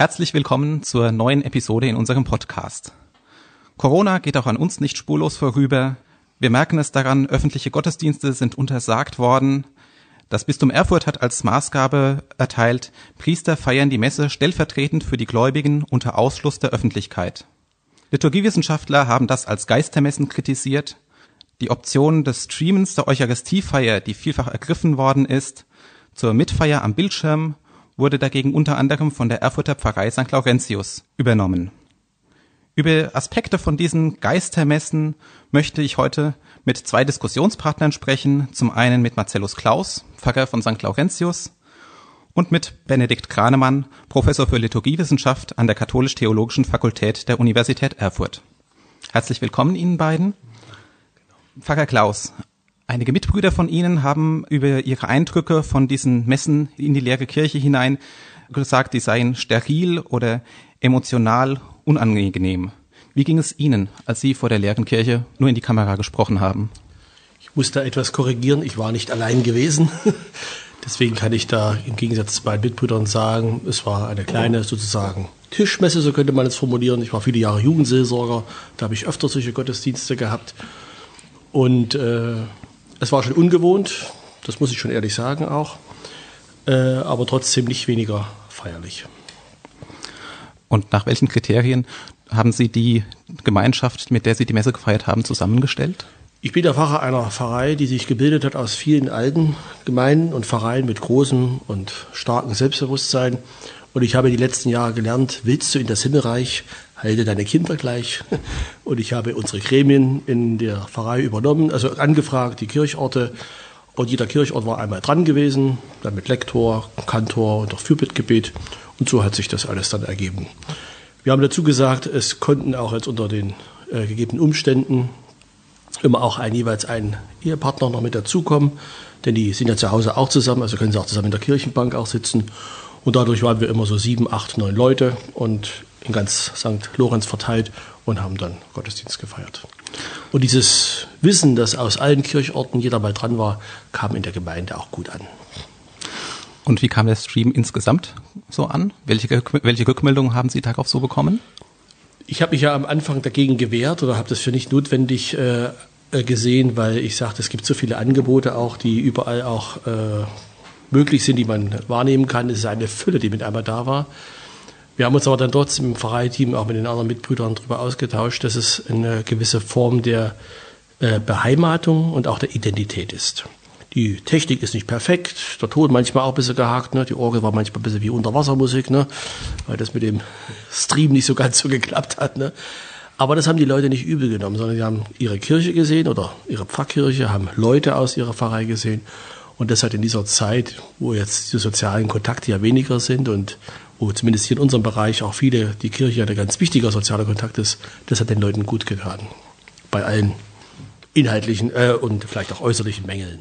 Herzlich willkommen zur neuen Episode in unserem Podcast. Corona geht auch an uns nicht spurlos vorüber. Wir merken es daran, öffentliche Gottesdienste sind untersagt worden. Das Bistum Erfurt hat als Maßgabe erteilt, Priester feiern die Messe stellvertretend für die Gläubigen unter Ausschluss der Öffentlichkeit. Liturgiewissenschaftler haben das als Geistermessen kritisiert. Die Option des Streamens der Eucharistiefeier, die vielfach ergriffen worden ist, zur Mitfeier am Bildschirm wurde dagegen unter anderem von der Erfurter Pfarrei St. Laurentius übernommen. Über Aspekte von diesen Geistermessen möchte ich heute mit zwei Diskussionspartnern sprechen. Zum einen mit Marcellus Klaus, Pfarrer von St. Laurentius, und mit Benedikt Kranemann, Professor für Liturgiewissenschaft an der Katholisch-Theologischen Fakultät der Universität Erfurt. Herzlich willkommen Ihnen beiden. Pfarrer Klaus, Einige Mitbrüder von Ihnen haben über ihre Eindrücke von diesen Messen in die leere Kirche hinein gesagt, die seien steril oder emotional unangenehm. Wie ging es Ihnen, als Sie vor der leeren Kirche nur in die Kamera gesprochen haben? Ich muss da etwas korrigieren. Ich war nicht allein gewesen. Deswegen kann ich da im Gegensatz zu meinen Mitbrüdern sagen, es war eine kleine sozusagen Tischmesse, so könnte man es formulieren. Ich war viele Jahre Jugendseelsorger, da habe ich öfter solche Gottesdienste gehabt. Und äh, es war schon ungewohnt, das muss ich schon ehrlich sagen auch, äh, aber trotzdem nicht weniger feierlich. Und nach welchen Kriterien haben Sie die Gemeinschaft, mit der Sie die Messe gefeiert haben, zusammengestellt? Ich bin der Pfarrer einer Pfarrei, die sich gebildet hat aus vielen alten Gemeinden und Pfarreien mit großem und starkem Selbstbewusstsein. Und ich habe die letzten Jahre gelernt, willst du in das Himmelreich, halte deine Kinder gleich. Und ich habe unsere Gremien in der Pfarrei übernommen, also angefragt, die Kirchorte. Und jeder Kirchort war einmal dran gewesen, dann mit Lektor, Kantor und auch Fürbittgebet. Und so hat sich das alles dann ergeben. Wir haben dazu gesagt, es konnten auch jetzt unter den äh, gegebenen Umständen immer auch ein jeweils ein Ehepartner noch mit dazukommen, denn die sind ja zu Hause auch zusammen, also können sie auch zusammen in der Kirchenbank auch sitzen. Und dadurch waren wir immer so sieben, acht, neun Leute und in ganz St. Lorenz verteilt und haben dann Gottesdienst gefeiert. Und dieses Wissen, dass aus allen Kirchorten jeder mal dran war, kam in der Gemeinde auch gut an. Und wie kam der Stream insgesamt so an? Welche, welche Rückmeldungen haben Sie darauf so bekommen? Ich habe mich ja am Anfang dagegen gewehrt oder habe das für nicht notwendig äh, äh gesehen, weil ich sagte, es gibt so viele Angebote auch, die überall auch äh, möglich sind, die man wahrnehmen kann. Es ist eine Fülle, die mit einmal da war. Wir haben uns aber dann trotzdem im Pfarreiteam auch mit den anderen Mitbrüdern darüber ausgetauscht, dass es eine gewisse Form der äh, Beheimatung und auch der Identität ist. Die Technik ist nicht perfekt, der Ton manchmal auch ein bisschen gehakt, ne? die Orgel war manchmal ein bisschen wie Unterwassermusik, ne? weil das mit dem Stream nicht so ganz so geklappt hat. Ne? Aber das haben die Leute nicht übel genommen, sondern sie haben ihre Kirche gesehen oder ihre Pfarrkirche, haben Leute aus ihrer Pfarrei gesehen und das hat in dieser Zeit, wo jetzt die sozialen Kontakte ja weniger sind und wo zumindest hier in unserem Bereich auch viele, die Kirche ein ganz wichtiger sozialer Kontakt ist, das hat den Leuten gut getan. Bei allen inhaltlichen äh, und vielleicht auch äußerlichen Mängeln.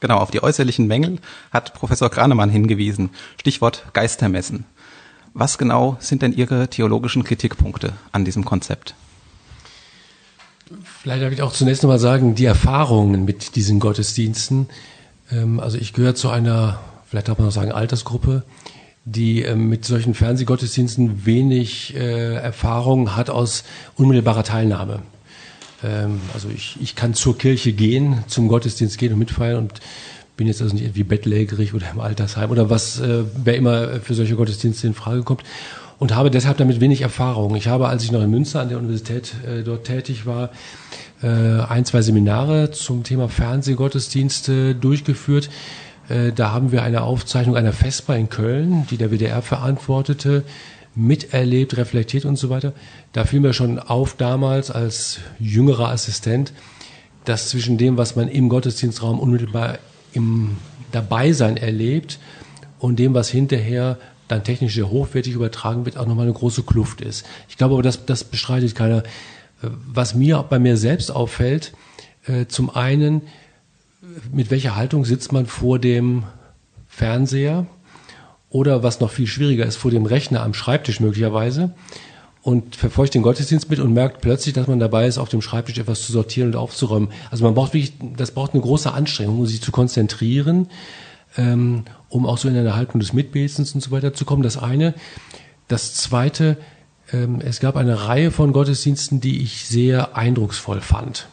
Genau, auf die äußerlichen Mängel hat Professor Kranemann hingewiesen. Stichwort Geistermessen. Was genau sind denn Ihre theologischen Kritikpunkte an diesem Konzept? Vielleicht darf ich auch zunächst nochmal sagen, die Erfahrungen mit diesen Gottesdiensten. Ähm, also ich gehöre zu einer, vielleicht darf man auch sagen, Altersgruppe, die ähm, mit solchen Fernsehgottesdiensten wenig äh, Erfahrung hat aus unmittelbarer Teilnahme. Ähm, also ich, ich kann zur Kirche gehen, zum Gottesdienst gehen und mitfeiern und bin jetzt also nicht irgendwie bettlägerig oder im Altersheim oder was, äh, wer immer für solche Gottesdienste in Frage kommt und habe deshalb damit wenig Erfahrung. Ich habe, als ich noch in Münster an der Universität äh, dort tätig war, äh, ein, zwei Seminare zum Thema Fernsehgottesdienste durchgeführt. Äh, da haben wir eine Aufzeichnung einer Vespa in Köln, die der WDR verantwortete, miterlebt, reflektiert und so weiter. Da fiel mir schon auf damals als jüngerer Assistent, dass zwischen dem, was man im Gottesdienstraum unmittelbar im Dabeisein erlebt und dem, was hinterher dann technisch sehr hochwertig übertragen wird, auch nochmal eine große Kluft ist. Ich glaube aber, das, das bestreitet keiner. Äh, was mir bei mir selbst auffällt, äh, zum einen, mit welcher Haltung sitzt man vor dem Fernseher oder was noch viel schwieriger ist, vor dem Rechner am Schreibtisch möglicherweise und verfolgt den Gottesdienst mit und merkt plötzlich, dass man dabei ist, auf dem Schreibtisch etwas zu sortieren und aufzuräumen. Also man braucht wirklich, das braucht eine große Anstrengung, um sich zu konzentrieren ähm, um auch so in eine Haltung des Mitbetens und so weiter zu kommen. Das eine. Das zweite, ähm, es gab eine Reihe von Gottesdiensten, die ich sehr eindrucksvoll fand.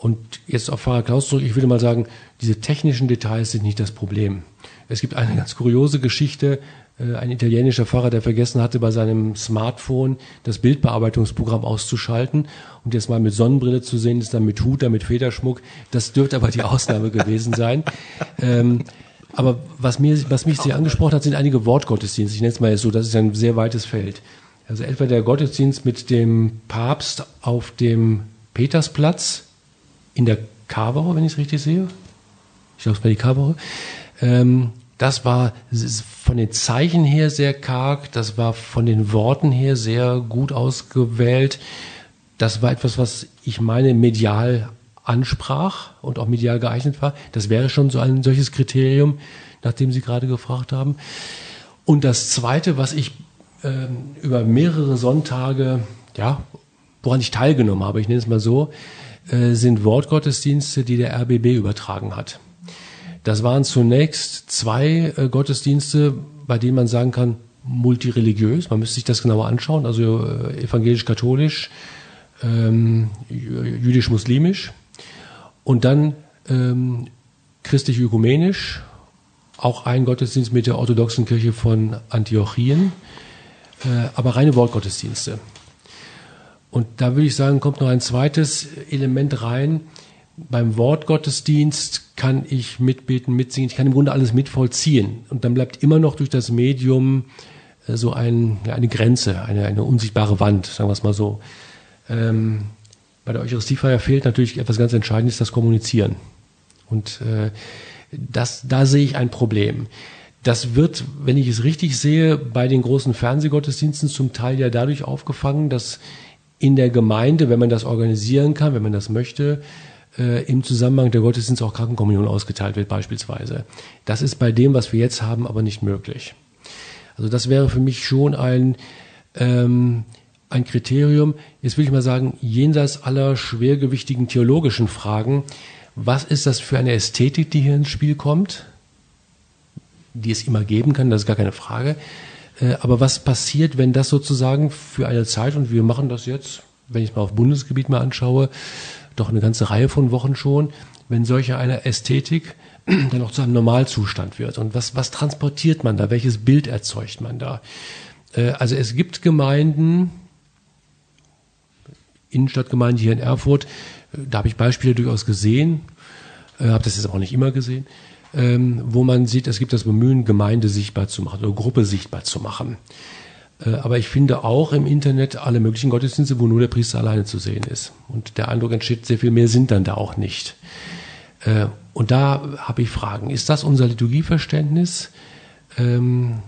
Und jetzt auf Pfarrer Klaus zurück, ich würde mal sagen, diese technischen Details sind nicht das Problem. Es gibt eine ganz kuriose Geschichte, äh, ein italienischer Pfarrer, der vergessen hatte, bei seinem Smartphone das Bildbearbeitungsprogramm auszuschalten und jetzt mal mit Sonnenbrille zu sehen ist, dann mit Hut, dann mit Federschmuck. Das dürfte aber die Ausnahme gewesen sein. Ähm, aber was, mir, was mich sehr angesprochen hat, sind einige Wortgottesdienste. Ich nenne es mal so, das ist ein sehr weites Feld. Also etwa der Gottesdienst mit dem Papst auf dem Petersplatz in der Karwoche, wenn ich es richtig sehe. Ich glaube, es war die Karwoche. Ähm, das war von den Zeichen her sehr karg, das war von den Worten her sehr gut ausgewählt. Das war etwas, was ich meine medial ansprach und auch medial geeignet war. Das wäre schon so ein solches Kriterium, nach dem Sie gerade gefragt haben. Und das Zweite, was ich ähm, über mehrere Sonntage, ja, woran ich teilgenommen habe, ich nenne es mal so, äh, sind Wortgottesdienste, die der RBB übertragen hat. Das waren zunächst zwei äh, Gottesdienste, bei denen man sagen kann, multireligiös. Man müsste sich das genauer anschauen, also äh, evangelisch-katholisch, ähm, jüdisch-muslimisch und dann ähm, christlich-ökumenisch, auch ein Gottesdienst mit der orthodoxen Kirche von Antiochien äh, aber reine Wortgottesdienste. Und da würde ich sagen, kommt noch ein zweites Element rein. Beim Wortgottesdienst kann ich mitbeten, mitsingen, ich kann im Grunde alles mitvollziehen. Und dann bleibt immer noch durch das Medium äh, so ein, eine Grenze, eine, eine unsichtbare Wand, sagen wir es mal so. Ähm, bei der Eucharistiefeier fehlt natürlich etwas ganz Entscheidendes, das Kommunizieren. Und äh, das, da sehe ich ein Problem. Das wird, wenn ich es richtig sehe, bei den großen Fernsehgottesdiensten zum Teil ja dadurch aufgefangen, dass in der Gemeinde, wenn man das organisieren kann, wenn man das möchte, äh, im Zusammenhang der Gottesdienst auch Krankenkommunion ausgeteilt wird beispielsweise. Das ist bei dem, was wir jetzt haben, aber nicht möglich. Also das wäre für mich schon ein, ähm, ein Kriterium, jetzt will ich mal sagen, jenseits aller schwergewichtigen theologischen Fragen, was ist das für eine Ästhetik, die hier ins Spiel kommt? die es immer geben kann, das ist gar keine Frage. Äh, aber was passiert, wenn das sozusagen für eine Zeit, und wir machen das jetzt, wenn ich es mal auf Bundesgebiet mal anschaue, doch eine ganze Reihe von Wochen schon, wenn solche eine Ästhetik dann auch zu einem Normalzustand wird. Und was, was transportiert man da? Welches Bild erzeugt man da? Äh, also es gibt Gemeinden, Innenstadtgemeinde hier in Erfurt, äh, da habe ich Beispiele durchaus gesehen, habe das jetzt auch nicht immer gesehen, ähm, wo man sieht, es gibt das Bemühen, Gemeinde sichtbar zu machen oder Gruppe sichtbar zu machen. Äh, aber ich finde auch im Internet alle möglichen Gottesdienste, wo nur der Priester alleine zu sehen ist. Und der Eindruck entsteht, sehr viel mehr sind dann da auch nicht. Äh, und da habe ich Fragen. Ist das unser Liturgieverständnis? Ähm,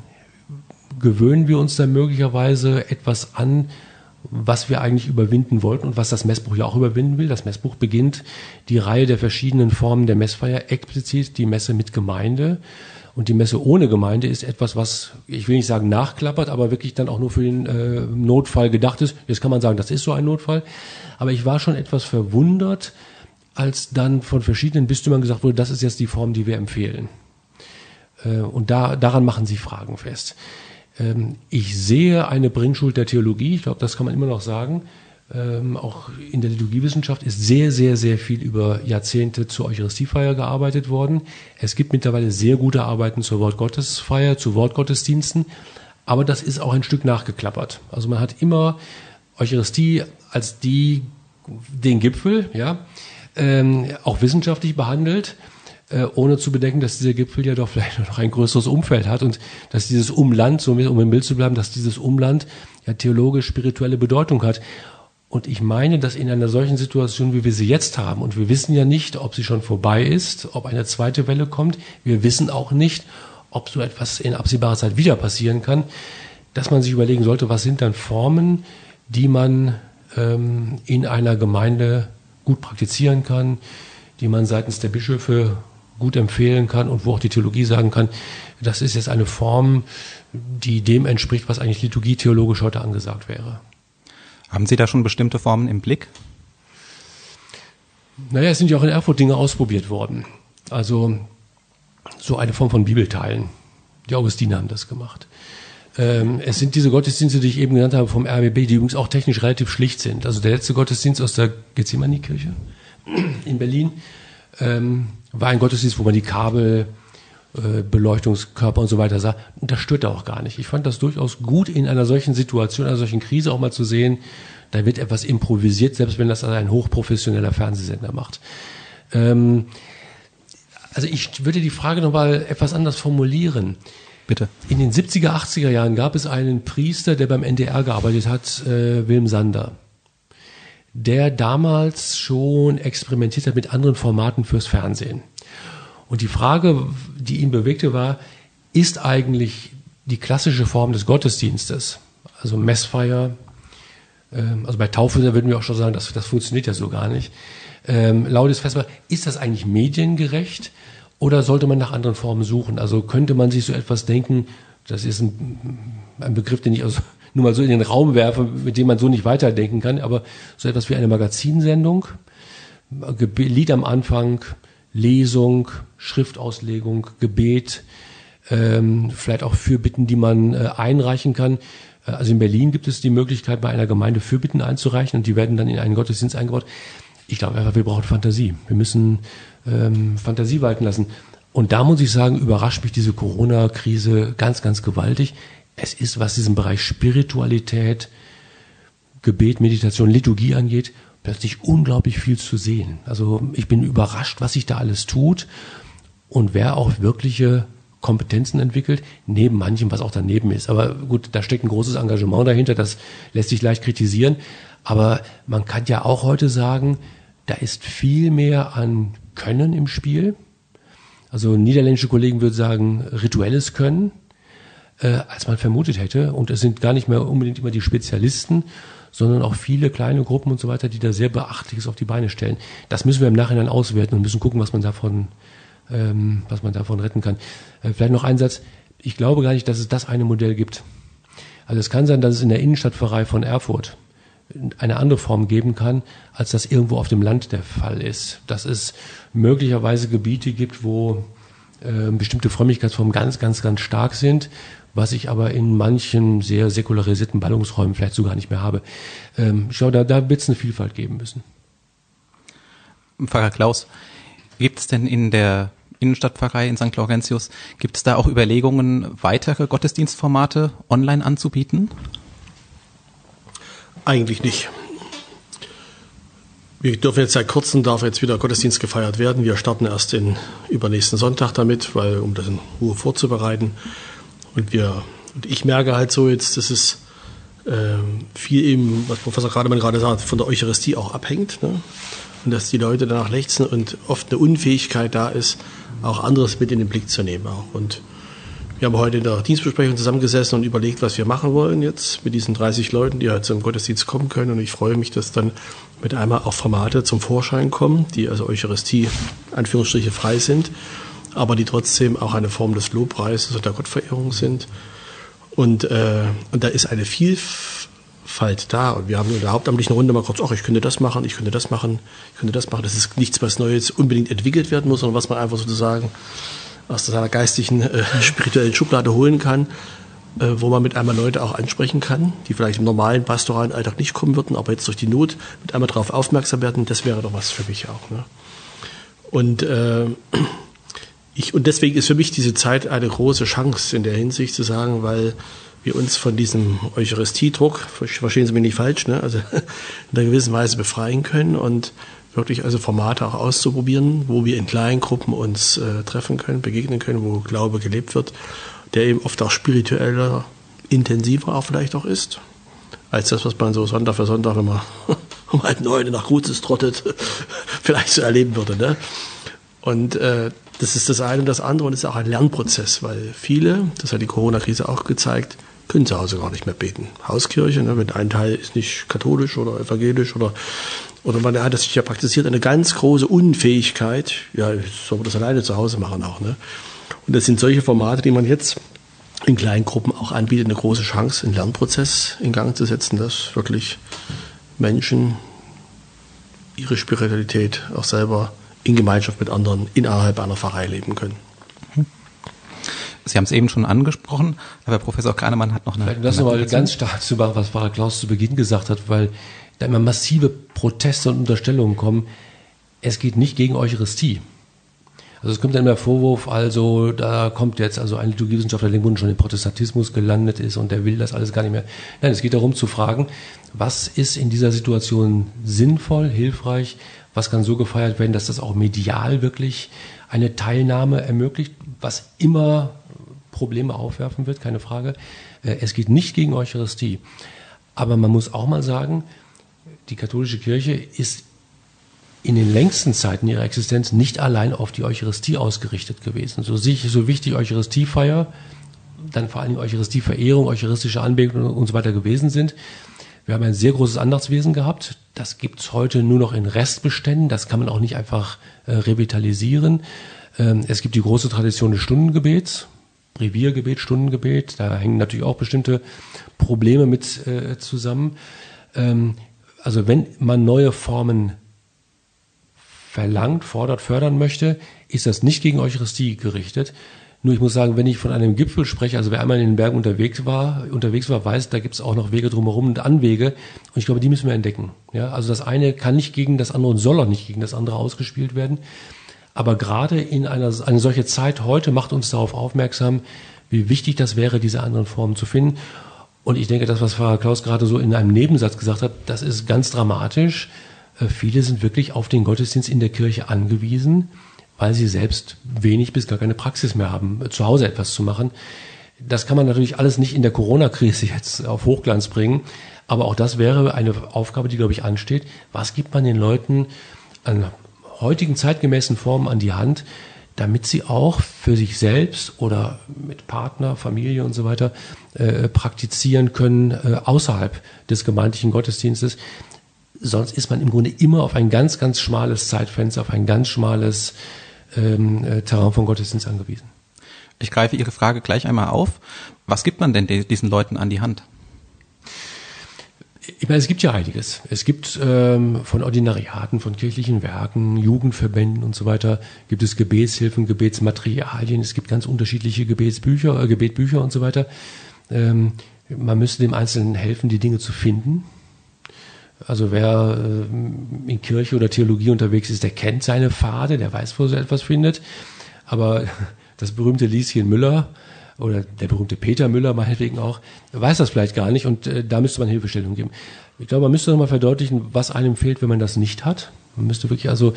gewöhnen wir uns da möglicherweise etwas an, was wir eigentlich überwinden wollten und was das Messbuch ja auch überwinden will. Das Messbuch beginnt die Reihe der verschiedenen Formen der Messfeier, explizit die Messe mit Gemeinde. Und die Messe ohne Gemeinde ist etwas, was, ich will nicht sagen nachklappert, aber wirklich dann auch nur für den äh, Notfall gedacht ist. Jetzt kann man sagen, das ist so ein Notfall. Aber ich war schon etwas verwundert, als dann von verschiedenen Bistümern gesagt wurde, das ist jetzt die Form, die wir empfehlen. Äh, und da, daran machen sie Fragen fest. Ähm, ich sehe eine Bringschuld der Theologie, ich glaube, das kann man immer noch sagen. Ähm, auch in der Liturgiewissenschaft ist sehr, sehr, sehr viel über Jahrzehnte zur Eucharistiefeier gearbeitet worden. Es gibt mittlerweile sehr gute Arbeiten zur Wortgottesfeier, zu Wortgottesdiensten, aber das ist auch ein Stück nachgeklappert. Also man hat immer Eucharistie als die, den Gipfel, ja, ähm, auch wissenschaftlich behandelt äh, ohne zu bedenken, dass dieser Gipfel ja doch vielleicht noch ein größeres Umfeld hat und dass dieses Umland, um im Bild zu bleiben, dass dieses Umland ja theologisch-spirituelle Bedeutung hat. Und ich meine, dass in einer solchen Situation, wie wir sie jetzt haben, und wir wissen ja nicht, ob sie schon vorbei ist, ob eine zweite Welle kommt, wir wissen auch nicht, ob so etwas in absehbarer Zeit wieder passieren kann, dass man sich überlegen sollte, was sind dann Formen, die man ähm, in einer Gemeinde gut praktizieren kann, die man seitens der Bischöfe gut empfehlen kann und wo auch die Theologie sagen kann, das ist jetzt eine Form, die dem entspricht, was eigentlich Liturgie theologisch heute angesagt wäre. Haben Sie da schon bestimmte Formen im Blick? Naja, es sind ja auch in Erfurt Dinge ausprobiert worden. Also so eine Form von Bibelteilen. Die Augustiner haben das gemacht. Ähm, es sind diese Gottesdienste, die ich eben genannt habe vom RBB, die übrigens auch technisch relativ schlicht sind. Also der letzte Gottesdienst aus der Gethsemane-Kirche in Berlin ähm, war ein Gottesdienst, wo man die Kabel, äh, Beleuchtungskörper und so weiter sah. Und das störte auch gar nicht. Ich fand das durchaus gut in einer solchen Situation, einer solchen Krise auch mal zu sehen, da wird etwas improvisiert, selbst wenn das ein hochprofessioneller Fernsehsender macht. Ähm, also ich würde die Frage nochmal etwas anders formulieren. Bitte. In den 70er, 80er Jahren gab es einen Priester, der beim NDR gearbeitet hat, äh, Wilm Sander, der damals schon experimentiert hat mit anderen Formaten fürs Fernsehen. Und die Frage, die ihn bewegte, war, ist eigentlich die klassische Form des Gottesdienstes, also Messfeier, ähm, also bei Taufe würden wir auch schon sagen, das, das funktioniert ja so gar nicht, ähm, Laudes Festmahl, ist das eigentlich mediengerecht? Oder sollte man nach anderen Formen suchen? Also könnte man sich so etwas denken, das ist ein, ein Begriff, den ich also nur mal so in den Raum werfe, mit dem man so nicht weiterdenken kann, aber so etwas wie eine Magazinsendung, Lied am Anfang, Lesung, Schriftauslegung, Gebet, ähm, vielleicht auch Fürbitten, die man äh, einreichen kann. Äh, also in Berlin gibt es die Möglichkeit, bei einer Gemeinde Fürbitten einzureichen und die werden dann in einen Gottesdienst eingebaut. Ich glaube einfach, wir brauchen Fantasie. Wir müssen ähm, Fantasie walten lassen. Und da muss ich sagen, überrascht mich diese Corona-Krise ganz, ganz gewaltig. Es ist, was diesen Bereich Spiritualität, Gebet, Meditation, Liturgie angeht, plötzlich unglaublich viel zu sehen. Also ich bin überrascht, was sich da alles tut und wer auch wirkliche Kompetenzen entwickelt, neben manchem, was auch daneben ist. Aber gut, da steckt ein großes Engagement dahinter, das lässt sich leicht kritisieren. Aber man kann ja auch heute sagen, da ist viel mehr an können im Spiel. Also niederländische Kollegen würden sagen, rituelles Können, äh, als man vermutet hätte. Und es sind gar nicht mehr unbedingt immer die Spezialisten, sondern auch viele kleine Gruppen und so weiter, die da sehr Beachtliches auf die Beine stellen. Das müssen wir im Nachhinein auswerten und müssen gucken, was man davon, ähm, was man davon retten kann. Äh, vielleicht noch ein Satz. Ich glaube gar nicht, dass es das eine Modell gibt. Also es kann sein, dass es in der Innenstadtpfarrei von Erfurt eine andere Form geben kann, als das irgendwo auf dem Land der Fall ist. Dass es möglicherweise Gebiete gibt, wo äh, bestimmte Frömmigkeitsformen ganz, ganz, ganz stark sind, was ich aber in manchen sehr säkularisierten Ballungsräumen vielleicht so gar nicht mehr habe. Ähm, schau, da, da wird es eine Vielfalt geben müssen. Pfarrer Klaus, gibt es denn in der Innenstadtpfarrei in St. Laurentius, gibt es da auch Überlegungen, weitere Gottesdienstformate online anzubieten? Eigentlich nicht. Wir dürfen jetzt seit kurzem darf jetzt wieder Gottesdienst gefeiert werden. Wir starten erst den übernächsten Sonntag damit, weil um das in Ruhe vorzubereiten. Und wir und ich merke halt so jetzt, dass es äh, viel eben, was Professor Grademann gerade sagt, von der Eucharistie auch abhängt. Ne? Und dass die Leute danach lechzen und oft eine Unfähigkeit da ist, auch anderes mit in den Blick zu nehmen. Auch. Und wir haben heute in der Dienstbesprechung zusammengesessen und überlegt, was wir machen wollen jetzt mit diesen 30 Leuten, die halt zum Gottesdienst kommen können. Und ich freue mich, dass dann mit einmal auch Formate zum Vorschein kommen, die also Eucharistie, Anführungsstriche, frei sind, aber die trotzdem auch eine Form des Lobpreises und der Gottverehrung sind. Und, äh, und da ist eine Vielfalt da. Und wir haben in der hauptamtlichen Runde mal kurz, ach, ich könnte das machen, ich könnte das machen, ich könnte das machen. Das ist nichts, was Neues unbedingt entwickelt werden muss, sondern was man einfach sozusagen aus seiner geistigen, äh, spirituellen Schublade holen kann, äh, wo man mit einmal Leute auch ansprechen kann, die vielleicht im normalen pastoralen Alltag nicht kommen würden, aber jetzt durch die Not mit einmal darauf aufmerksam werden, das wäre doch was für mich auch. Ne? Und, äh, ich, und deswegen ist für mich diese Zeit eine große Chance in der Hinsicht zu sagen, weil wir uns von diesem Eucharistiedruck, verstehen Sie mich nicht falsch, ne? also in einer gewissen Weise befreien können und wirklich also Formate auch auszuprobieren, wo wir in kleinen Gruppen uns äh, treffen können, begegnen können, wo Glaube gelebt wird, der eben oft auch spiritueller, intensiver auch vielleicht auch ist, als das, was man so Sonntag für Sonntag, wenn man um halb neun nach Gutes trottet, vielleicht so erleben würde. Ne? Und äh, das ist das eine und das andere und ist auch ein Lernprozess, weil viele, das hat die Corona-Krise auch gezeigt, können zu Hause gar nicht mehr beten. Hauskirche, ne, wenn ein Teil ist nicht katholisch oder evangelisch oder oder man hat das ja praktiziert, eine ganz große Unfähigkeit, ja, soll man das alleine zu Hause machen auch, ne? Und das sind solche Formate, die man jetzt in kleinen Gruppen auch anbietet, eine große Chance, einen Lernprozess in Gang zu setzen, dass wirklich Menschen ihre Spiritualität auch selber in Gemeinschaft mit anderen innerhalb einer Pfarrei leben können. Sie haben es eben schon angesprochen, aber Professor Kahnemann hat noch eine. Vielleicht das nochmal ganz stark zu machen, was Pfarrer Klaus zu Beginn gesagt hat, weil da immer massive Proteste und Unterstellungen kommen. Es geht nicht gegen Eucharistie. Also es kommt dann immer Vorwurf, also da kommt jetzt also ein Liturgiewissenschaftler, der schon im Protestantismus gelandet ist und der will das alles gar nicht mehr. Nein, es geht darum zu fragen, was ist in dieser Situation sinnvoll, hilfreich, was kann so gefeiert werden, dass das auch medial wirklich eine Teilnahme ermöglicht, was immer Probleme aufwerfen wird, keine Frage. Äh, es geht nicht gegen Eucharistie. Aber man muss auch mal sagen, die katholische Kirche ist in den längsten Zeiten ihrer Existenz nicht allein auf die Eucharistie ausgerichtet gewesen. So, so wichtig Eucharistiefeier, dann vor allem Eucharistieverehrung, eucharistische Anbetung und so weiter gewesen sind. Wir haben ein sehr großes Andachtswesen gehabt. Das gibt's heute nur noch in Restbeständen. Das kann man auch nicht einfach äh, revitalisieren. Ähm, es gibt die große Tradition des Stundengebets, Reviergebet, Stundengebet. Da hängen natürlich auch bestimmte Probleme mit äh, zusammen. Ähm, also wenn man neue Formen verlangt, fordert, fördern möchte, ist das nicht gegen Eucharistie gerichtet. Nur ich muss sagen, wenn ich von einem Gipfel spreche, also wer einmal in den Bergen unterwegs war, unterwegs war, weiß, da gibt es auch noch Wege drumherum und Anwege. Und ich glaube, die müssen wir entdecken. Ja, also das eine kann nicht gegen das andere und soll auch nicht gegen das andere ausgespielt werden. Aber gerade in einer eine solche Zeit heute macht uns darauf aufmerksam, wie wichtig das wäre, diese anderen Formen zu finden. Und ich denke, das, was Pfarrer Klaus gerade so in einem Nebensatz gesagt hat, das ist ganz dramatisch. Äh, viele sind wirklich auf den Gottesdienst in der Kirche angewiesen, weil sie selbst wenig bis gar keine Praxis mehr haben, äh, zu Hause etwas zu machen. Das kann man natürlich alles nicht in der Corona-Krise jetzt auf Hochglanz bringen, aber auch das wäre eine Aufgabe, die, glaube ich, ansteht. Was gibt man den Leuten an heutigen zeitgemäßen Formen an die Hand, damit sie auch für sich selbst oder mit Partner, Familie und so weiter äh, praktizieren können äh, außerhalb des gemeindlichen Gottesdienstes sonst ist man im Grunde immer auf ein ganz, ganz schmales Zeitfenster, auf ein ganz schmales ähm, äh, Terrain von Gottesdienst angewiesen. Ich greife Ihre Frage gleich einmal auf. Was gibt man denn diesen Leuten an die Hand? Ich meine, es gibt ja einiges. Es gibt ähm, von Ordinariaten, von kirchlichen Werken, Jugendverbänden und so weiter, gibt es Gebetshilfen, Gebetsmaterialien, es gibt ganz unterschiedliche Gebetsbücher, äh, Gebetbücher und so weiter. Ähm, man müsste dem Einzelnen helfen, die Dinge zu finden. Also wer äh, in Kirche oder Theologie unterwegs ist, der kennt seine Pfade, der weiß, wo er etwas findet. Aber das berühmte Lieschen Müller oder der berühmte Peter Müller meinetwegen auch, weiß das vielleicht gar nicht und äh, da müsste man Hilfestellung geben. Ich glaube, man müsste nochmal verdeutlichen, was einem fehlt, wenn man das nicht hat. Man müsste wirklich also,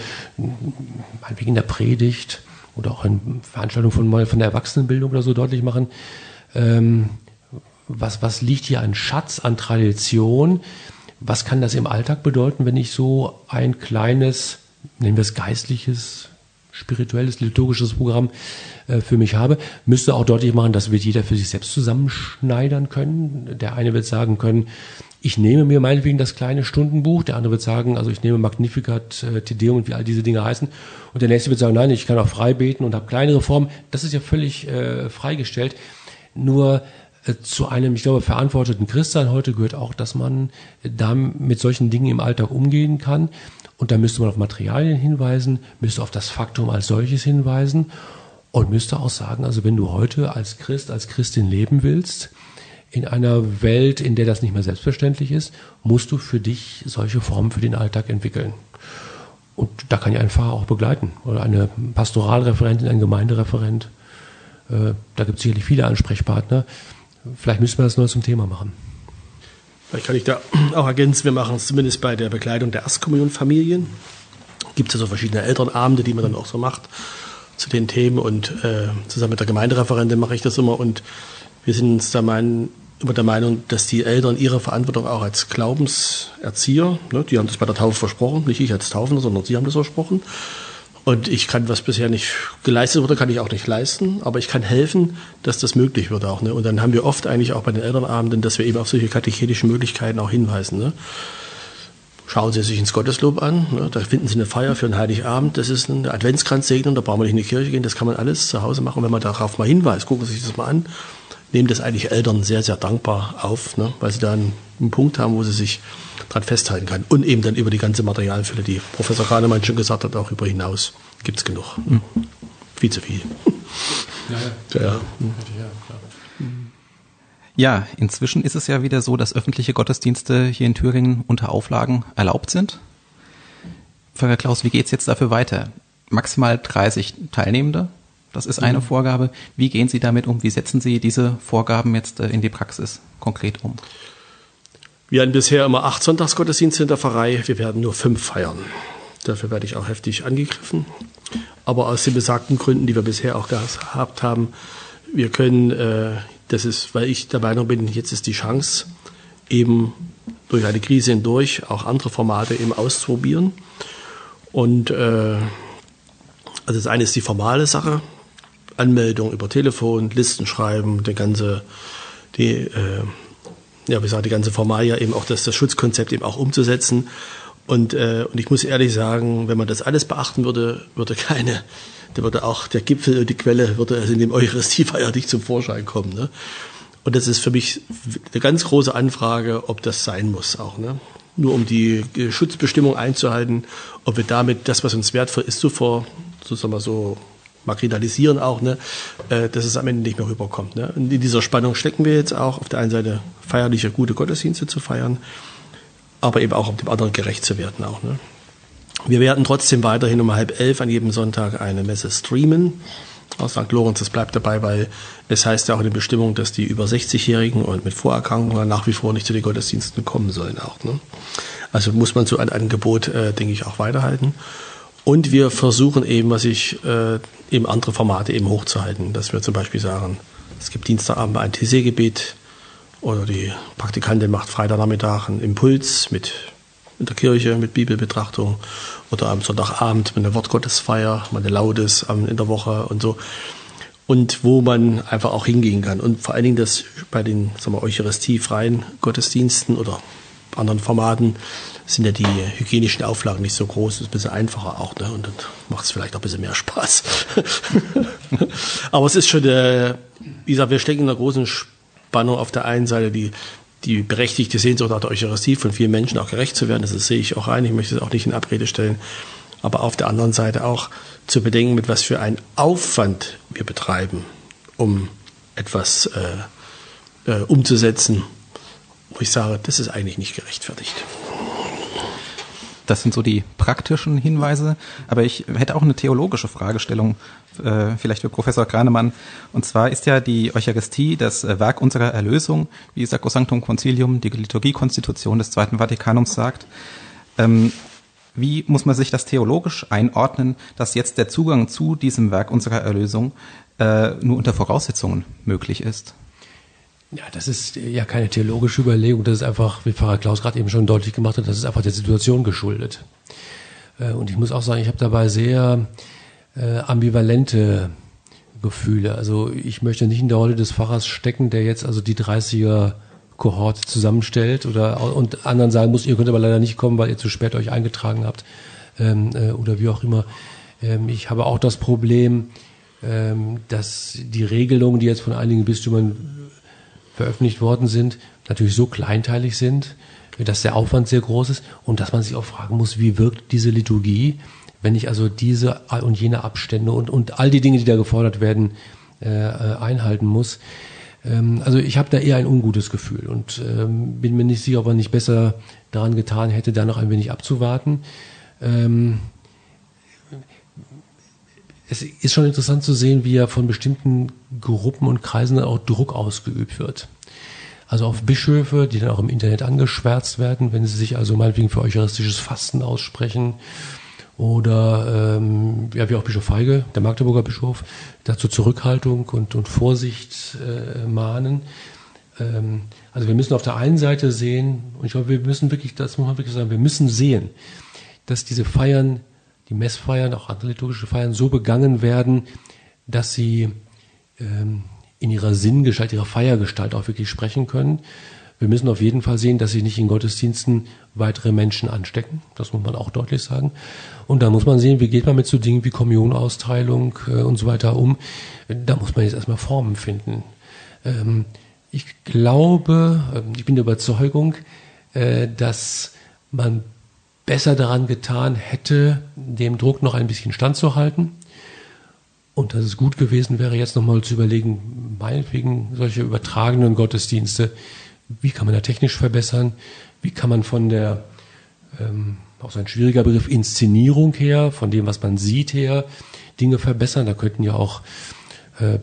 meinetwegen in der Predigt oder auch in Veranstaltungen von, von der Erwachsenenbildung oder so deutlich machen, ähm, was, was liegt hier an Schatz, an Tradition, was kann das im Alltag bedeuten, wenn ich so ein kleines, nennen wir es geistliches, spirituelles, liturgisches Programm äh, für mich habe, müsste auch deutlich machen, das wird jeder für sich selbst zusammenschneidern können. Der eine wird sagen können, ich nehme mir meinetwegen das kleine Stundenbuch, der andere wird sagen, also ich nehme Magnificat, äh, Tedeum und wie all diese Dinge heißen. Und der nächste wird sagen, nein, ich kann auch frei beten und habe kleinere Formen. Das ist ja völlig äh, freigestellt. Nur zu einem, ich glaube, verantworteten Christsein heute gehört auch, dass man da mit solchen Dingen im Alltag umgehen kann. Und da müsste man auf Materialien hinweisen, müsste auf das Faktum als solches hinweisen und müsste auch sagen, also wenn du heute als Christ, als Christin leben willst, in einer Welt, in der das nicht mehr selbstverständlich ist, musst du für dich solche Formen für den Alltag entwickeln. Und da kann ja ein Pfarrer auch begleiten oder eine Pastoralreferentin, ein Gemeindereferent. Äh, da gibt es sicherlich viele Ansprechpartner. Vielleicht müssen wir das neu zum Thema machen. Vielleicht kann ich da auch ergänzen, wir machen es zumindest bei der Bekleidung der Erstkommunionfamilien. Gibt es ja so verschiedene Elternabende, die man dann auch so macht zu den Themen und äh, zusammen mit der Gemeindereferentin mache ich das immer und wir sind uns da mein, immer der Meinung, dass die Eltern ihre Verantwortung auch als Glaubenserzieher, ne, die haben das bei der Taufe versprochen, nicht ich als Taufender, sondern sie haben das versprochen, und ich kann, was bisher nicht geleistet wurde, kann ich auch nicht leisten, aber ich kann helfen, dass das möglich wird auch. Ne? Und dann haben wir oft eigentlich auch bei den Elternabenden, dass wir eben auf solche katechetische Möglichkeiten auch hinweisen. Ne? Schauen Sie sich ins Gotteslob an, ne? da finden Sie eine Feier für einen Heiligabend, das ist eine Adventskranzsegnung, da brauchen wir nicht in die Kirche gehen, das kann man alles zu Hause machen. wenn man darauf mal hinweist, gucken Sie sich das mal an, nehmen das eigentlich Eltern sehr, sehr dankbar auf, ne? weil sie da einen, einen Punkt haben, wo sie sich dran festhalten kann. Und eben dann über die ganze Materialfülle, die Professor Kahnemann schon gesagt hat, auch über hinaus gibt es genug. Mhm. Viel zu viel. Ja, ja. ja. ja, inzwischen ist es ja wieder so, dass öffentliche Gottesdienste hier in Thüringen unter Auflagen erlaubt sind. Pfarrer Klaus, wie geht's jetzt dafür weiter? Maximal 30 Teilnehmende, das ist eine mhm. Vorgabe. Wie gehen Sie damit um? Wie setzen Sie diese Vorgaben jetzt äh, in die Praxis konkret um? Wir hatten bisher immer acht Sonntagsgottesdienste in der Pfarrei. Wir werden nur fünf feiern. Dafür werde ich auch heftig angegriffen. Aber aus den besagten Gründen, die wir bisher auch gehabt haben, wir können, äh, das ist, weil ich der Meinung bin, jetzt ist die Chance, eben durch eine Krise hindurch auch andere Formate eben auszuprobieren. Und äh, also das eine ist die formale Sache, Anmeldung über Telefon, Listen schreiben, die ganze, die, äh, ja, wie gesagt, die ganze Formalia eben auch das, das Schutzkonzept eben auch umzusetzen. Und, äh, und ich muss ehrlich sagen, wenn man das alles beachten würde, würde keine, da würde auch der Gipfel und die Quelle würde also in dem Eucharistiefeier nicht zum Vorschein kommen. Ne? Und das ist für mich eine ganz große Anfrage, ob das sein muss auch. Ne? Nur um die Schutzbestimmung einzuhalten, ob wir damit das, was uns wertvoll ist, so vor, so sagen wir so, marginalisieren auch, ne, äh, dass es am Ende nicht mehr rüberkommt. Ne? Und in dieser Spannung stecken wir jetzt auch, auf der einen Seite feierliche, gute Gottesdienste zu feiern, aber eben auch um dem anderen gerecht zu werden auch. Ne? Wir werden trotzdem weiterhin um halb elf an jedem Sonntag eine Messe streamen aus St. Lorenz. Das bleibt dabei, weil es heißt ja auch in der Bestimmung, dass die über 60-Jährigen und mit Vorerkrankungen nach wie vor nicht zu den Gottesdiensten kommen sollen auch. Ne? Also muss man so ein Angebot, äh, denke ich, auch weiterhalten. Und wir versuchen eben, was ich äh, eben andere Formate eben hochzuhalten, dass wir zum Beispiel sagen, es gibt Dienstagabend ein TC-Gebet oder die Praktikantin macht Freitagnachmittag einen Impuls mit in der Kirche mit Bibelbetrachtung oder am Sonntagabend mit einer Wortgottesfeier, mal eine Laudes in der Woche und so. Und wo man einfach auch hingehen kann. Und vor allen Dingen das bei den sagen wir, Eucharistiefreien Gottesdiensten oder anderen Formaten sind ja die hygienischen Auflagen nicht so groß, ist ein bisschen einfacher auch, ne? Und dann macht es vielleicht auch ein bisschen mehr Spaß. Aber es ist schon, äh, wie gesagt, wir stecken in einer großen Spannung auf der einen Seite, die, die berechtigte Sehnsucht nach der Eucharistie von vielen Menschen auch gerecht zu werden. Das sehe ich auch ein. Ich möchte es auch nicht in Abrede stellen. Aber auf der anderen Seite auch zu bedenken, mit was für einen Aufwand wir betreiben, um etwas äh, äh, umzusetzen, wo ich sage, das ist eigentlich nicht gerechtfertigt. Das sind so die praktischen Hinweise. Aber ich hätte auch eine theologische Fragestellung, äh, vielleicht für Professor Kranemann. Und zwar ist ja die Eucharistie das äh, Werk unserer Erlösung, wie Sacrosanctum Concilium, die Liturgiekonstitution des Zweiten Vatikanums sagt. Ähm, wie muss man sich das theologisch einordnen, dass jetzt der Zugang zu diesem Werk unserer Erlösung äh, nur unter Voraussetzungen möglich ist? Ja, das ist ja keine theologische Überlegung, das ist einfach, wie Pfarrer Klaus gerade eben schon deutlich gemacht hat, das ist einfach der Situation geschuldet. Äh, und ich muss auch sagen, ich habe dabei sehr äh, ambivalente Gefühle. Also ich möchte nicht in der Rolle des Pfarrers stecken, der jetzt also die 30er Kohorte zusammenstellt oder und anderen sagen muss, ihr könnt aber leider nicht kommen, weil ihr zu spät euch eingetragen habt ähm, äh, oder wie auch immer. Ähm, ich habe auch das Problem, ähm, dass die Regelungen, die jetzt von einigen Bistümern veröffentlicht worden sind, natürlich so kleinteilig sind, dass der Aufwand sehr groß ist und dass man sich auch fragen muss, wie wirkt diese Liturgie, wenn ich also diese und jene Abstände und, und all die Dinge, die da gefordert werden, äh, äh einhalten muss. Ähm, also ich habe da eher ein ungutes Gefühl und ähm, bin mir nicht sicher, ob man nicht besser daran getan hätte, da noch ein wenig abzuwarten. Ähm, es ist schon interessant zu sehen, wie ja von bestimmten Gruppen und Kreisen auch Druck ausgeübt wird. Also auf Bischöfe, die dann auch im Internet angeschwärzt werden, wenn sie sich also meinetwegen für eucharistisches Fasten aussprechen. Oder ähm, ja, wie auch Bischof Feige, der Magdeburger Bischof, dazu Zurückhaltung und, und Vorsicht äh, mahnen. Ähm, also wir müssen auf der einen Seite sehen, und ich glaube, wir müssen wirklich, das muss man wirklich sagen, wir müssen sehen, dass diese Feiern die Messfeiern, auch andere liturgische Feiern so begangen werden, dass sie ähm, in ihrer Sinngestalt, ihrer Feiergestalt auch wirklich sprechen können. Wir müssen auf jeden Fall sehen, dass sie nicht in Gottesdiensten weitere Menschen anstecken. Das muss man auch deutlich sagen. Und da muss man sehen, wie geht man mit so Dingen wie Kommunionausteilung äh, und so weiter um. Da muss man jetzt erstmal Formen finden. Ähm, ich glaube, äh, ich bin der Überzeugung, äh, dass man besser daran getan hätte, dem Druck noch ein bisschen standzuhalten. Und dass es gut gewesen wäre, jetzt nochmal zu überlegen, meinetwegen solche übertragenen Gottesdienste, wie kann man da technisch verbessern, wie kann man von der, ähm, auch so ein schwieriger Begriff, Inszenierung her, von dem, was man sieht her, Dinge verbessern. Da könnten ja auch äh,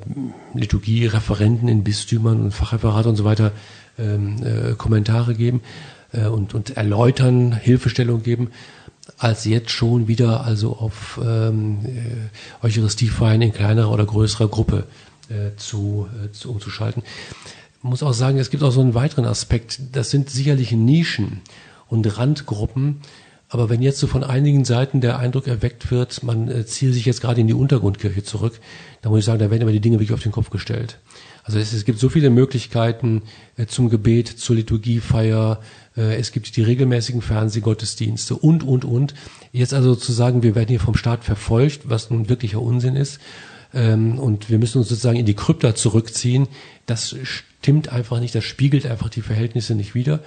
Liturgie-Referenten in Bistümern und Fachreferate und so weiter ähm, äh, Kommentare geben äh, und, und erläutern, Hilfestellung geben, als jetzt schon wieder also auf ähm, äh, Eucharistiefeiern in kleinerer oder größerer Gruppe äh, zu, äh, zu umzuschalten. Muss auch sagen, es gibt auch so einen weiteren Aspekt. Das sind sicherlich Nischen und Randgruppen, aber wenn jetzt so von einigen Seiten der Eindruck erweckt wird, man äh, ziehe sich jetzt gerade in die Untergrundkirche zurück, dann muss ich sagen, da werden aber die Dinge wirklich auf den Kopf gestellt. Also es, es gibt so viele Möglichkeiten äh, zum Gebet, zur Liturgiefeier, es gibt die regelmäßigen Fernsehgottesdienste und, und, und. Jetzt also zu sagen, wir werden hier vom Staat verfolgt, was nun wirklicher Unsinn ist, ähm, und wir müssen uns sozusagen in die Krypta zurückziehen, das stimmt einfach nicht, das spiegelt einfach die Verhältnisse nicht wider.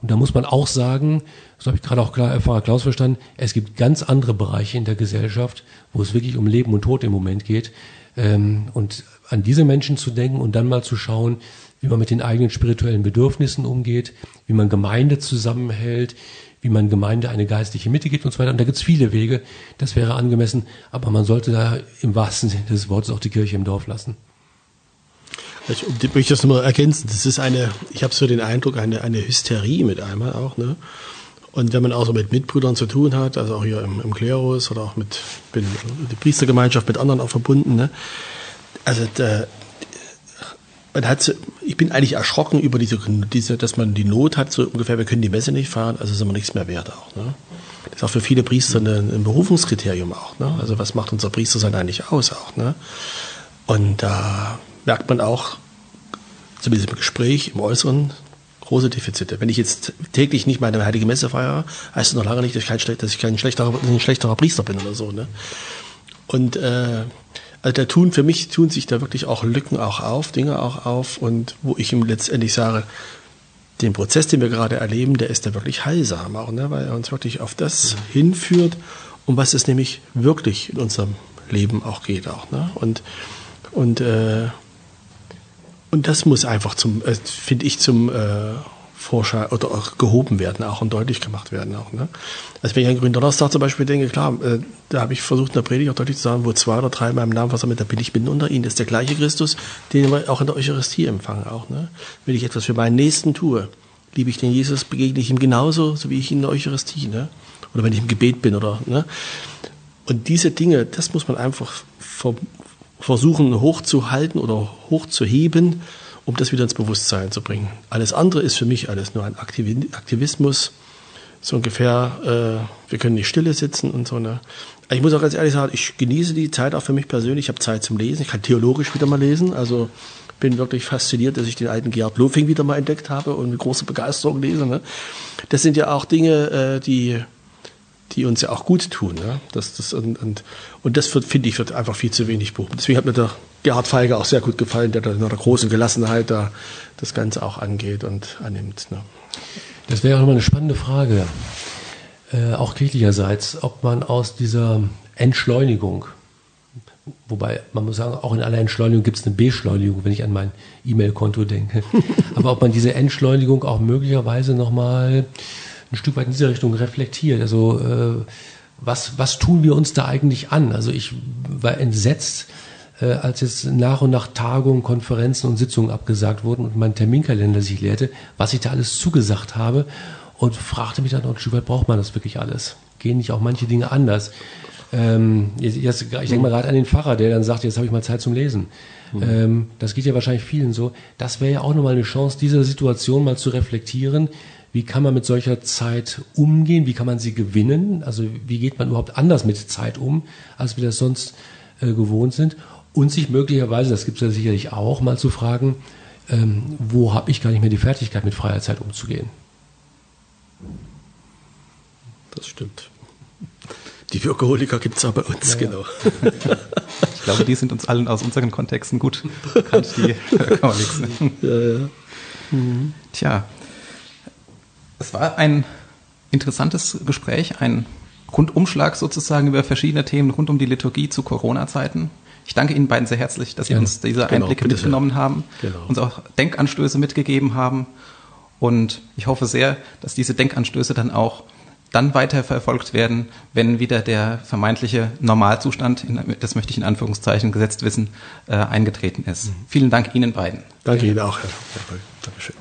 Und da muss man auch sagen, das habe ich gerade auch klar Pfarrer Klaus verstanden, es gibt ganz andere Bereiche in der Gesellschaft, wo es wirklich um Leben und Tod im Moment geht. Ähm, und an diese Menschen zu denken und dann mal zu schauen, wie man mit den eigenen spirituellen Bedürfnissen umgeht, wie man Gemeinde zusammenhält, wie man Gemeinde eine geistliche Mitte gibt und so weiter. Und da gibt es viele Wege, das wäre angemessen, aber man sollte da im wahrsten Sinne des Wortes auch die Kirche im Dorf lassen. Ich möchte das nochmal ergänzen. Das ist eine, ich habe so den Eindruck, eine, eine Hysterie mit einmal auch. Ne? Und wenn man auch so mit Mitbrüdern zu tun hat, also auch hier im, im Klerus oder auch mit bin die Priestergemeinschaft mit anderen auch verbunden, ne? also da, man hat, ich bin eigentlich erschrocken über diese, diese, dass man die Not hat, so ungefähr, wir können die Messe nicht fahren, also sind wir nichts mehr wert auch. Ne? Das ist auch für viele Priester ein, ein Berufungskriterium auch. Ne? Also was macht unser Priestersein eigentlich aus auch? Ne? Und da merkt man auch, zumindest im Gespräch, im Äußeren, große Defizite. Wenn ich jetzt täglich nicht meine heilige Messe feiere, heißt es noch lange nicht, dass ich kein, dass ich kein schlechterer, ein schlechterer Priester bin oder so. Ne? Und äh, also da tun für mich tun sich da wirklich auch Lücken auch auf, Dinge auch auf und wo ich ihm letztendlich sage, den Prozess, den wir gerade erleben, der ist ja wirklich heilsam auch, ne? weil er uns wirklich auf das mhm. hinführt, um was es nämlich wirklich in unserem Leben auch geht auch. Ne? Und, und äh, und das muss einfach zum, äh, finde ich, zum äh, Vorschein oder auch gehoben werden, auch und deutlich gemacht werden. Auch, ne? Also wenn ich an Gründonnerstag zum Beispiel denke, klar, äh, da habe ich versucht in der Predigt auch deutlich zu sagen, wo zwei oder drei in meinem Namen versammelt, da bin ich mitten unter ihnen. Das ist der gleiche Christus, den wir auch in der Eucharistie empfangen. Auch, ne? Wenn ich etwas für meinen Nächsten tue, liebe ich den Jesus, begegne ich ihm genauso, so wie ich ihn in der Eucharistie. Ne? Oder wenn ich im Gebet bin. oder ne? Und diese Dinge, das muss man einfach versuchen hochzuhalten oder hochzuheben, um das wieder ins Bewusstsein zu bringen. Alles andere ist für mich alles nur ein Aktivismus, so ungefähr, äh, wir können nicht stille sitzen und so eine. Ich muss auch ganz ehrlich sagen, ich genieße die Zeit auch für mich persönlich. Ich habe Zeit zum Lesen. Ich kann theologisch wieder mal lesen. Also bin wirklich fasziniert, dass ich den alten Gerhard Lofing wieder mal entdeckt habe und mit großer Begeisterung lese. Ne? Das sind ja auch Dinge, äh, die die uns ja auch gut tun. Ne? Das, das, und, und, und das finde ich wird einfach viel zu wenig behoben. Deswegen hat mir der Gerhard Feige auch sehr gut gefallen, der da in einer großen Gelassenheit da das Ganze auch angeht und annimmt. Ne? Das wäre auch nochmal eine spannende Frage, äh, auch kirchlicherseits, ob man aus dieser Entschleunigung, wobei man muss sagen, auch in aller Entschleunigung gibt es eine Beschleunigung, wenn ich an mein E-Mail-Konto denke, aber ob man diese Entschleunigung auch möglicherweise nochmal ein Stück weit in diese Richtung reflektiert. Also äh, was, was tun wir uns da eigentlich an? Also ich war entsetzt, äh, als jetzt nach und nach Tagungen, Konferenzen und Sitzungen abgesagt wurden und mein Terminkalender sich leerte, was ich da alles zugesagt habe und fragte mich dann auch ein Stück weit, braucht man das wirklich alles? Gehen nicht auch manche Dinge anders? Ähm, jetzt, jetzt, ich denke mal gerade an den Pfarrer, der dann sagt, jetzt habe ich mal Zeit zum Lesen. Mhm. Ähm, das geht ja wahrscheinlich vielen so. Das wäre ja auch nochmal eine Chance, diese Situation mal zu reflektieren. Wie kann man mit solcher Zeit umgehen? Wie kann man sie gewinnen? Also wie geht man überhaupt anders mit Zeit um, als wir das sonst äh, gewohnt sind? Und sich möglicherweise, das gibt es ja sicherlich auch, mal zu fragen, ähm, wo habe ich gar nicht mehr die Fertigkeit, mit freier Zeit umzugehen? Das stimmt. Die Workaholiker gibt es auch bei uns, ja, genau. ich glaube, die sind uns allen aus unseren Kontexten gut bekannt, die Workaholics. Ja, ja. Mhm. Tja, es war ein interessantes Gespräch, ein Rundumschlag sozusagen über verschiedene Themen rund um die Liturgie zu Corona-Zeiten. Ich danke Ihnen beiden sehr herzlich, dass Sie Gerne. uns diese Genau, Einblicke mitgenommen haben, Genau. uns auch Denkanstöße mitgegeben haben. Und ich hoffe sehr, dass diese Denkanstöße dann auch dann weiter verfolgt werden, wenn wieder der vermeintliche Normalzustand, in, das möchte ich in Anführungszeichen gesetzt wissen, äh, eingetreten ist. Vielen Dank Ihnen beiden. Danke Ihnen auch, Herr. Herr Dankeschön.